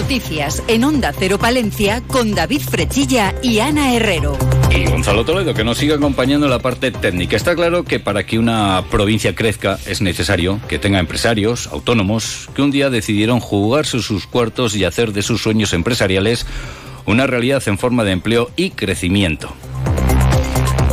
Noticias en Onda Cero Palencia con David Frechilla y Ana Herrero. Y Gonzalo Toledo, que nos sigue acompañando en la parte técnica. Está claro que para que una provincia crezca es necesario que tenga empresarios, autónomos, que un día decidieron jugarse sus cuartos y hacer de sus sueños empresariales una realidad en forma de empleo y crecimiento.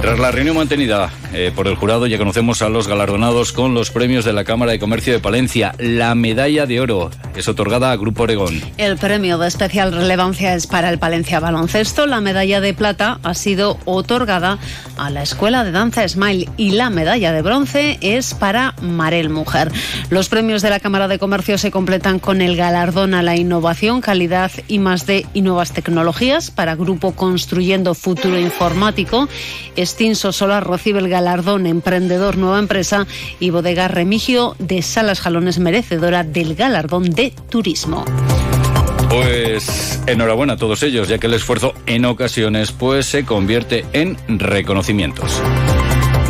Tras la reunión mantenida eh, por el jurado, ya conocemos a los galardonados con los premios de la Cámara de Comercio de Palencia. La medalla de oro es otorgada a Grupo Oregón. El premio de especial relevancia es para el Palencia Baloncesto. La medalla de plata ha sido otorgada a la Escuela de Danza Smile y la medalla de bronce es para Marel Mujer. Los premios de la Cámara de Comercio se completan con el galardón a la innovación, calidad y más de y nuevas tecnologías para Grupo Construyendo Futuro Informático. Extinso Solar recibe el galardón Emprendedor Nueva Empresa y Bodega Remigio de Salas Jalones merecedora del galardón de Turismo. Pues enhorabuena a todos ellos, ya que el esfuerzo en ocasiones pues se convierte en reconocimientos.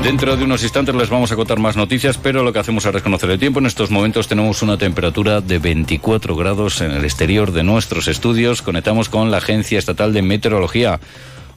Dentro de unos instantes les vamos a contar más noticias, pero lo que hacemos es reconocer el tiempo. En estos momentos tenemos una temperatura de 24 grados en el exterior de nuestros estudios. Conectamos con la Agencia Estatal de Meteorología.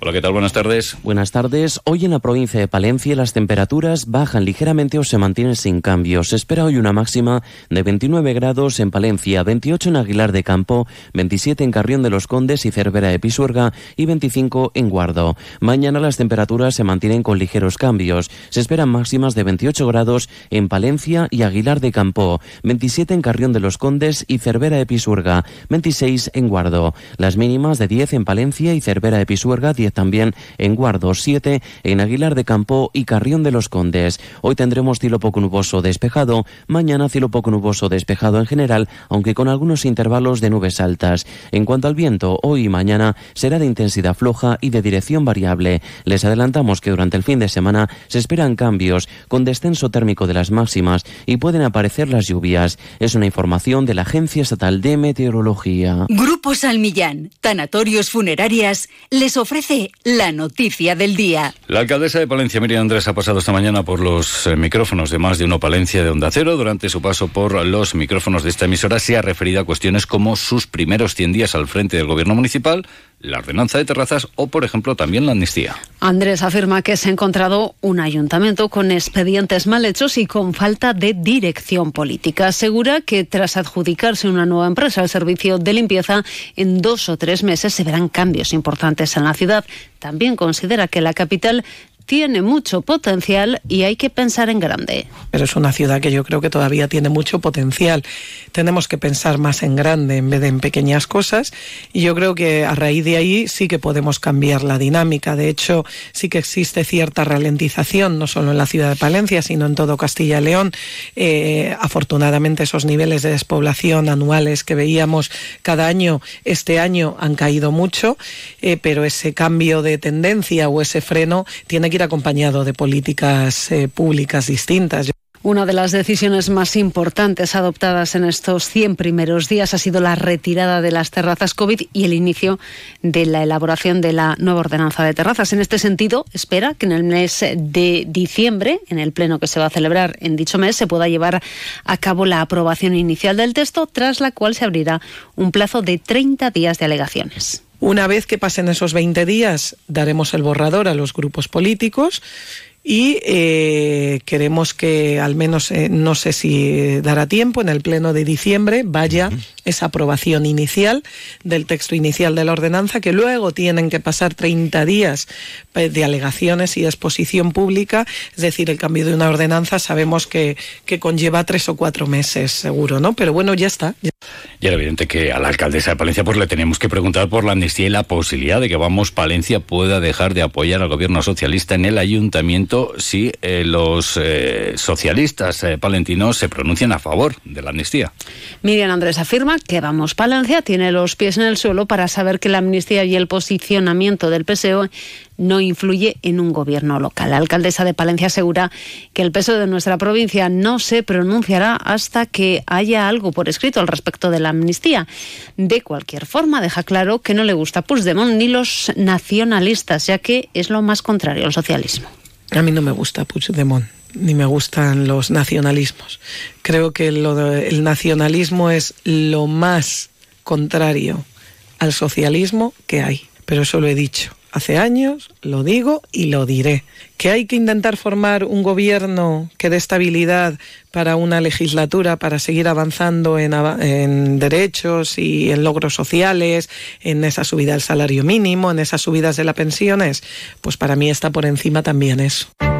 Hola, ¿qué tal? Buenas tardes. Buenas tardes. Hoy en la provincia de Palencia las temperaturas bajan ligeramente o se mantienen sin cambios. Se espera hoy una máxima de 29 grados en Palencia, 28 en Aguilar de Campo, 27 en Carrión de los Condes y Cervera de Pisuerga y 25 en Guardo. Mañana las temperaturas se mantienen con ligeros cambios. Se esperan máximas de 28 grados en Palencia y Aguilar de Campo, 27 en Carrión de los Condes y Cervera de Pisuerga, 26 en Guardo. Las mínimas de 10 en Palencia y Cervera de Pisuerga, 10 también en Guardo, 7 en Aguilar de Campo y Carrión de los Condes. Hoy tendremos cielo poco nuboso despejado, mañana cielo poco nuboso despejado en general, aunque con algunos intervalos de nubes altas. En cuanto al viento, hoy y mañana será de intensidad floja y de dirección variable. Les adelantamos que durante el fin de semana se esperan cambios con descenso térmico de las máximas y pueden aparecer las lluvias. Es una información de la Agencia Estatal de Meteorología. Grupo Salmillán, Tanatorios Funerarias, les ofrece la noticia del día. La alcaldesa de Palencia, Miriam Andrés, ha pasado esta mañana por los eh, micrófonos de más de uno Palencia de Onda Cero. Durante su paso por los micrófonos de esta emisora se ha referido a cuestiones como sus primeros 100 días al frente del gobierno municipal, la ordenanza de terrazas o, por ejemplo, también la amnistía. Andrés afirma que se ha encontrado un ayuntamiento con expedientes mal hechos y con falta de dirección política. Asegura que tras adjudicarse una nueva empresa al servicio de limpieza, en dos o tres meses se verán cambios importantes en la ciudad. También considera que la capital tiene mucho potencial y hay que pensar en grande. Pero es una ciudad que yo creo que todavía tiene mucho potencial. Tenemos que pensar más en grande en vez de en pequeñas cosas y yo creo que a raíz de ahí sí que podemos cambiar la dinámica. De hecho, sí que existe cierta ralentización, no solo en la ciudad de Palencia, sino en todo Castilla y León. Eh, afortunadamente esos niveles de despoblación anuales que veíamos cada año, este año han caído mucho, eh, pero ese cambio de tendencia o ese freno tiene que acompañado de políticas eh, públicas distintas. Una de las decisiones más importantes adoptadas en estos 100 primeros días ha sido la retirada de las terrazas COVID y el inicio de la elaboración de la nueva ordenanza de terrazas. En este sentido, espera que en el mes de diciembre, en el pleno que se va a celebrar en dicho mes, se pueda llevar a cabo la aprobación inicial del texto, tras la cual se abrirá un plazo de 30 días de alegaciones. Una vez que pasen esos 20 días, daremos el borrador a los grupos políticos y eh, queremos que al menos, eh, no sé si dará tiempo, en el pleno de diciembre vaya esa aprobación inicial del texto inicial de la ordenanza, que luego tienen que pasar 30 días eh, de alegaciones y exposición pública, es decir, el cambio de una ordenanza sabemos que, que conlleva tres o cuatro meses seguro, ¿no? Pero bueno, ya está. Y era evidente que a la alcaldesa de Palencia pues le teníamos que preguntar por la amnistía y la posibilidad de que Vamos Palencia pueda dejar de apoyar al gobierno socialista en el ayuntamiento si eh, los eh, socialistas eh, palentinos se pronuncian a favor de la amnistía. Miriam Andrés afirma que Vamos Palencia tiene los pies en el suelo para saber que la amnistía y el posicionamiento del PSOE no influye en un gobierno local. La alcaldesa de Palencia asegura que el peso de nuestra provincia no se pronunciará hasta que haya algo por escrito al respecto de la amnistía. De cualquier forma, deja claro que no le gusta Puigdemont ni los nacionalistas, ya que es lo más contrario al socialismo. A mí no me gusta Puigdemont, ni me gustan los nacionalismos. Creo que el nacionalismo es lo más contrario al socialismo que hay. Pero eso lo he dicho hace años, lo digo y lo diré. Que hay que intentar formar un gobierno que dé estabilidad para una legislatura, para seguir avanzando en, derechos y en logros sociales, en esa subida del salario mínimo, en esas subidas de las pensiones, pues para mí está por encima también eso.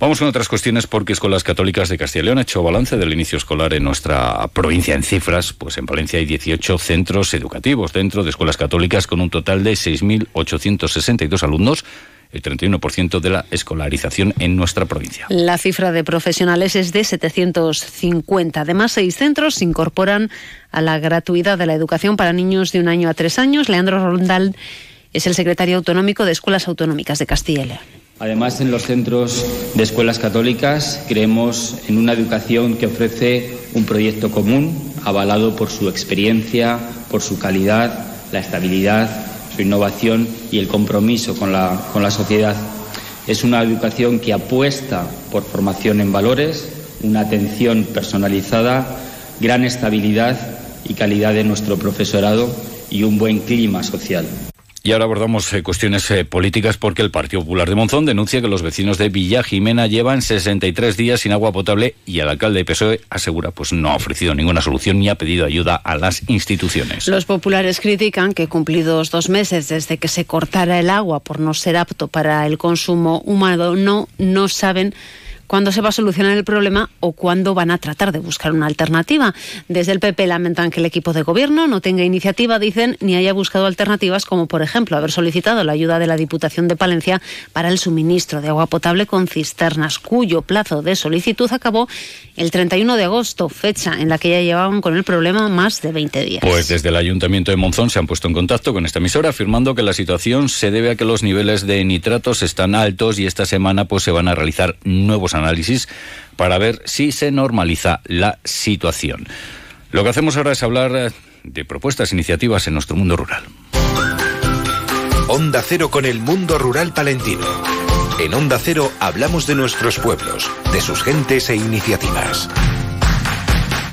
Vamos con otras cuestiones porque Escuelas Católicas de Castilla y León ha hecho balance del inicio escolar en nuestra provincia en cifras. Pues en Valencia hay 18 centros educativos dentro de escuelas católicas con un total de 6.862 alumnos el 31% de la escolarización en nuestra provincia. La cifra de profesionales es de 750. Además, seis centros se incorporan a la gratuidad de la educación para niños de un año a tres años. Leandro Rondal es el secretario autonómico de Escuelas Autonómicas de Castilla y León. Además, en los centros de escuelas católicas creemos en una educación que ofrece un proyecto común, avalado por su experiencia, por su calidad, la estabilidad, su innovación y el compromiso con la, sociedad. Es una educación que apuesta por formación en valores, una atención personalizada, gran estabilidad y calidad de nuestro profesorado y un buen clima social. Y ahora abordamos eh, cuestiones eh, políticas porque el Partido Popular de Monzón denuncia que los vecinos de Villa Jimena llevan 63 días sin agua potable y el alcalde de PSOE asegura pues no ha ofrecido ninguna solución ni ha pedido ayuda a las instituciones. Los populares critican que cumplidos dos meses desde que se cortara el agua por no ser apto para el consumo humano no, no saben cuándo se va a solucionar el problema o cuándo van a tratar de buscar una alternativa. Desde el PP lamentan que el equipo de gobierno no tenga iniciativa, dicen, ni haya buscado alternativas como, por ejemplo, haber solicitado la ayuda de la Diputación de Palencia para el suministro de agua potable con cisternas, cuyo plazo de solicitud acabó el 31 de agosto, fecha en la que ya llevaban con el problema más de 20 días. Pues desde el Ayuntamiento de Monzón se han puesto en contacto con esta emisora afirmando que la situación se debe a que los niveles de nitratos están altos y esta semana pues se van a realizar nuevos análisis para ver si se normaliza la situación. Lo que hacemos ahora es hablar eh, de propuestas, iniciativas en nuestro mundo rural. Onda Cero con el mundo rural palentino. En Onda Cero hablamos de nuestros pueblos, de sus gentes e iniciativas.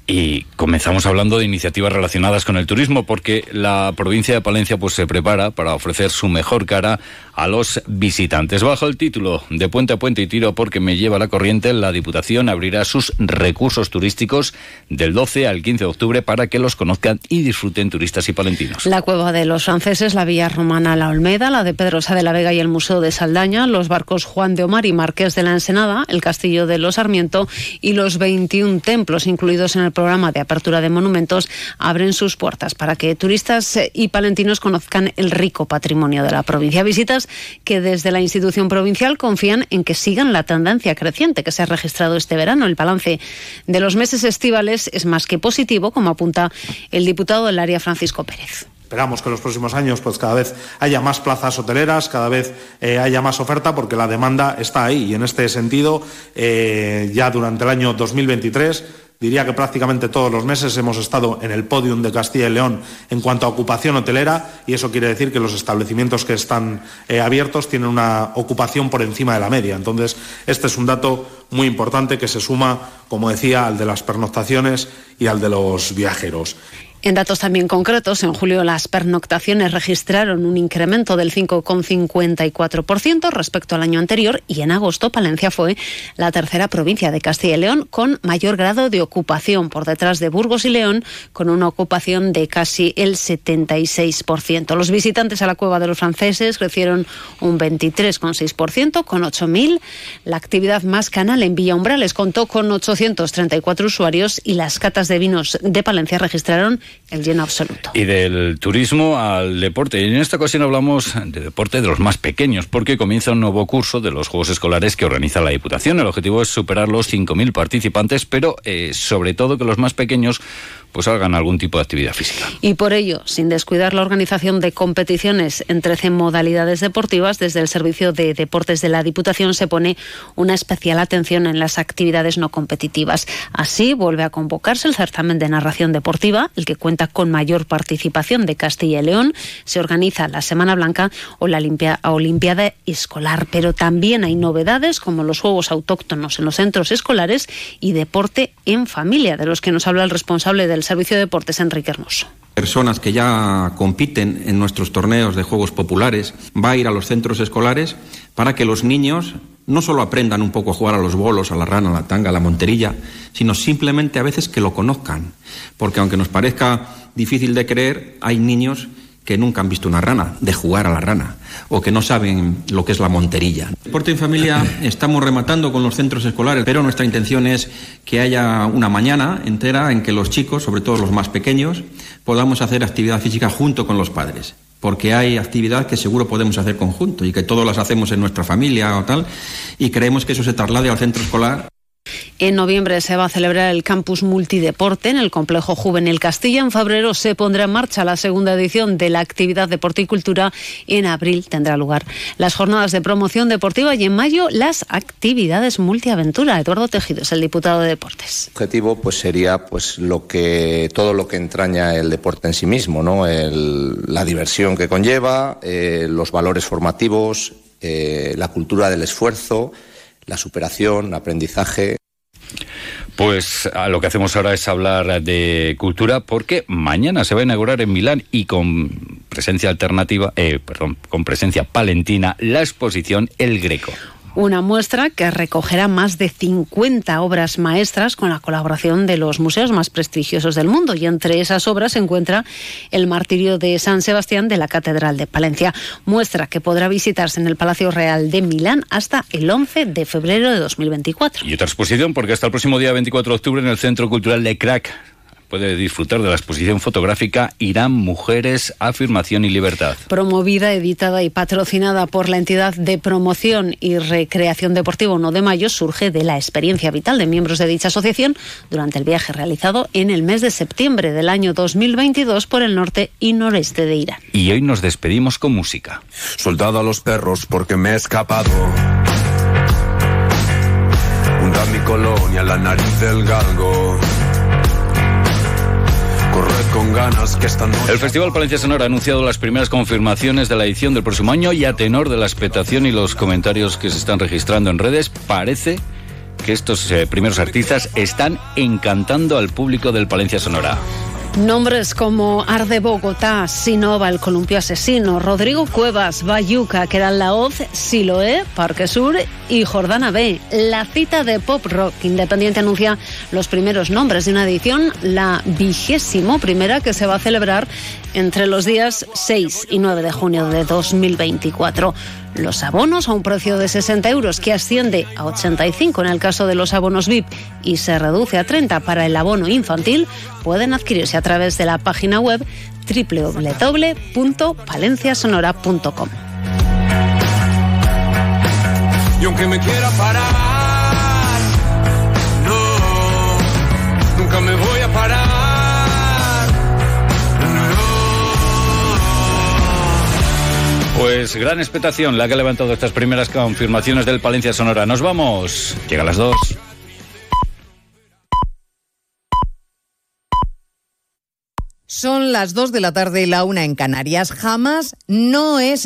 Y comenzamos hablando de iniciativas relacionadas con el turismo, porque la provincia de Palencia pues, se prepara para ofrecer su mejor cara a los visitantes. Bajo el título de Puente a Puente y Tiro porque me lleva la corriente, la Diputación abrirá sus recursos turísticos del 12 al 15 de octubre para que los conozcan y disfruten turistas y palentinos. La cueva de los franceses, la Villa Romana La Olmeda, la de Pedrosa de la Vega y el Museo de Saldaña, los barcos Juan de Omar y Marqués de la Ensenada, el Castillo de los Sarmiento y los 21 templos incluidos en el programa de apertura de monumentos abren sus puertas para que turistas y palentinos conozcan el rico patrimonio de la provincia. Visitas que desde la institución provincial confían en que sigan la tendencia creciente que se ha registrado este verano. El balance de los meses estivales es más que positivo, como apunta el diputado del área Francisco Pérez. Esperamos que en los próximos años pues cada vez haya más plazas hoteleras, cada vez eh, haya más oferta porque la demanda está ahí y en este sentido eh, ya durante el año 2023 Diría que prácticamente todos los meses hemos estado en el podium de Castilla y León en cuanto a ocupación hotelera y eso quiere decir que los establecimientos que están eh, abiertos tienen una ocupación por encima de la media. Entonces, este es un dato muy importante que se suma, como decía, al de las pernoctaciones y al de los viajeros. En datos también concretos, en julio las pernoctaciones registraron un incremento del 5,54% respecto al año anterior y en agosto Palencia fue la tercera provincia de Castilla y León con mayor grado de ocupación por detrás de Burgos y León con una ocupación de casi el 76%. Los visitantes a la cueva de los franceses crecieron un 23,6% con 8.000. La actividad más canal en Villa Umbrales contó con 834 usuarios y las catas de vinos de Palencia registraron el lleno absoluto. Y del turismo al deporte. Y en esta ocasión hablamos de deporte de los más pequeños, porque comienza un nuevo curso de los Juegos Escolares que organiza la Diputación. El objetivo es superar los 5.000 participantes, pero eh, sobre todo que los más pequeños pues hagan algún tipo de actividad física. Y por ello, sin descuidar la organización de competiciones en 13 modalidades deportivas, desde el Servicio de Deportes de la Diputación se pone una especial atención en las actividades no competitivas. Así vuelve a convocarse el certamen de narración deportiva, el que cuenta con mayor participación de Castilla y León. Se organiza la Semana Blanca o la Olimpiada Escolar, pero también hay novedades como los Juegos Autóctonos en los centros escolares y deporte en familia, de los que nos habla el responsable del Servicio de Deportes, Enrique Hermoso personas que ya compiten en nuestros torneos de juegos populares va a ir a los centros escolares para que los niños no solo aprendan un poco a jugar a los bolos, a la rana, a la tanga, a la monterilla, sino simplemente a veces que lo conozcan. Porque aunque nos parezca difícil de creer, hay niños que nunca han visto una rana, de jugar a la rana, o que no saben lo que es la monterilla. Deporte en familia estamos rematando con los centros escolares, pero nuestra intención es que haya una mañana entera en que los chicos, sobre todo los más pequeños, podamos hacer actividad física junto con los padres porque hay actividad que seguro podemos hacer conjunto y que todos las hacemos en nuestra familia o tal, y creemos que eso se traslade al centro escolar en noviembre se va a celebrar el campus multideporte en el complejo Juvenil Castilla. En febrero se pondrá en marcha la segunda edición de la actividad Deporte y Cultura. En abril tendrá lugar las jornadas de promoción deportiva y en mayo las actividades multiaventura. Eduardo Tejido es el diputado de Deportes. El objetivo pues sería pues lo que todo lo que entraña el deporte en sí mismo, ¿no? la diversión que conlleva, eh, los valores formativos, eh, la cultura del esfuerzo la superación, aprendizaje. Pues a lo que hacemos ahora es hablar de cultura porque mañana se va a inaugurar en Milán y con presencia alternativa, eh, perdón, con presencia palentina la exposición El Greco una muestra que recogerá más de 50 obras maestras con la colaboración de los museos más prestigiosos del mundo. Y entre esas obras se encuentra el martirio de San Sebastián de la Catedral de Palencia. Muestra que podrá visitarse en el Palacio Real de Milán hasta el 11 de febrero de 2024. Y otra exposición, porque hasta el próximo día 24 de octubre en el Centro Cultural de Crack puede disfrutar de la exposición fotográfica Irán, Mujeres, Afirmación y Libertad. Promovida, editada y patrocinada por la entidad de promoción y recreación deportiva 1 de mayo, surge de la experiencia vital de miembros de dicha asociación durante el viaje realizado en el mes de septiembre del año 2022 por el norte y noreste de Irán. Y hoy nos despedimos con música. Soldado a los perros porque me he escapado. Hunda mi colonia, la nariz del galgo El Festival Palencia Sonora ha anunciado las primeras confirmaciones de la edición del próximo año y a tenor de la expectación y los comentarios que se están registrando en redes, parece que estos eh, primeros artistas están encantando al público del Palencia Sonora. Nombres como Arde Bogotá, Sinova, el columpio asesino, Rodrigo Cuevas, Bayuca, la Laoz, Siloé, Parque Sur y Jordana B. La cita de pop rock independiente anuncia los primeros nombres de una edición, la vigésimo primera que se va a celebrar entre los días 6 y 9 de junio de 2024 los abonos a un precio de 60 euros que asciende a 85 en el caso de los abonos VIP y se reduce a 30 para el abono infantil pueden adquirirse a través de la página web www.palenciasonora.com. Y aunque me quiera parar, no, nunca me voy Gran expectación la que ha levantado estas primeras confirmaciones del Palencia Sonora. Nos vamos. Llega a las dos. Son las dos de la tarde y la una en Canarias. Jamás no es el